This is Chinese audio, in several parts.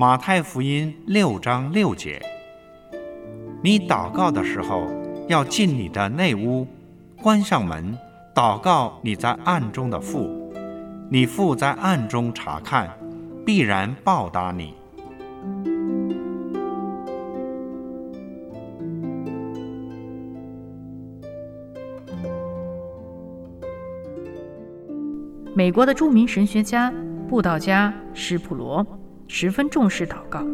马太福音六章六节：你祷告的时候，要进你的内屋，关上门，祷告你在暗中的父。你父在暗中查看，必然报答你。美国的著名神学家、布道家施普罗十分重视祷告。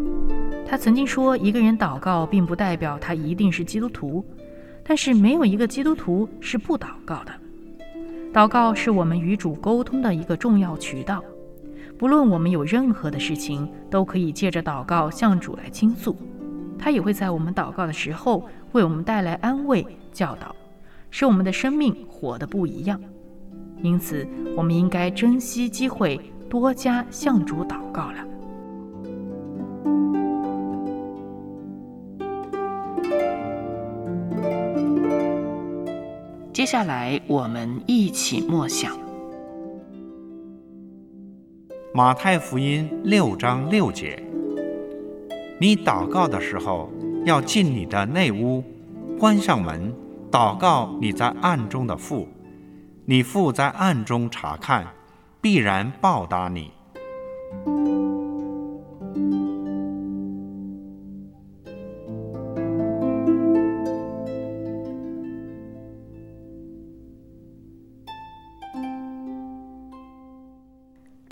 他曾经说：“一个人祷告，并不代表他一定是基督徒，但是没有一个基督徒是不祷告的。”祷告是我们与主沟通的一个重要渠道，不论我们有任何的事情，都可以借着祷告向主来倾诉。他也会在我们祷告的时候为我们带来安慰、教导，使我们的生命活得不一样。因此，我们应该珍惜机会，多加向主祷告了。接下来，我们一起默想马太福音六章六节：你祷告的时候，要进你的内屋，关上门，祷告你在暗中的父。你父在暗中查看，必然报答你。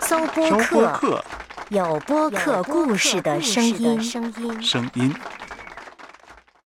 搜播客，有播客故事的声音。声音。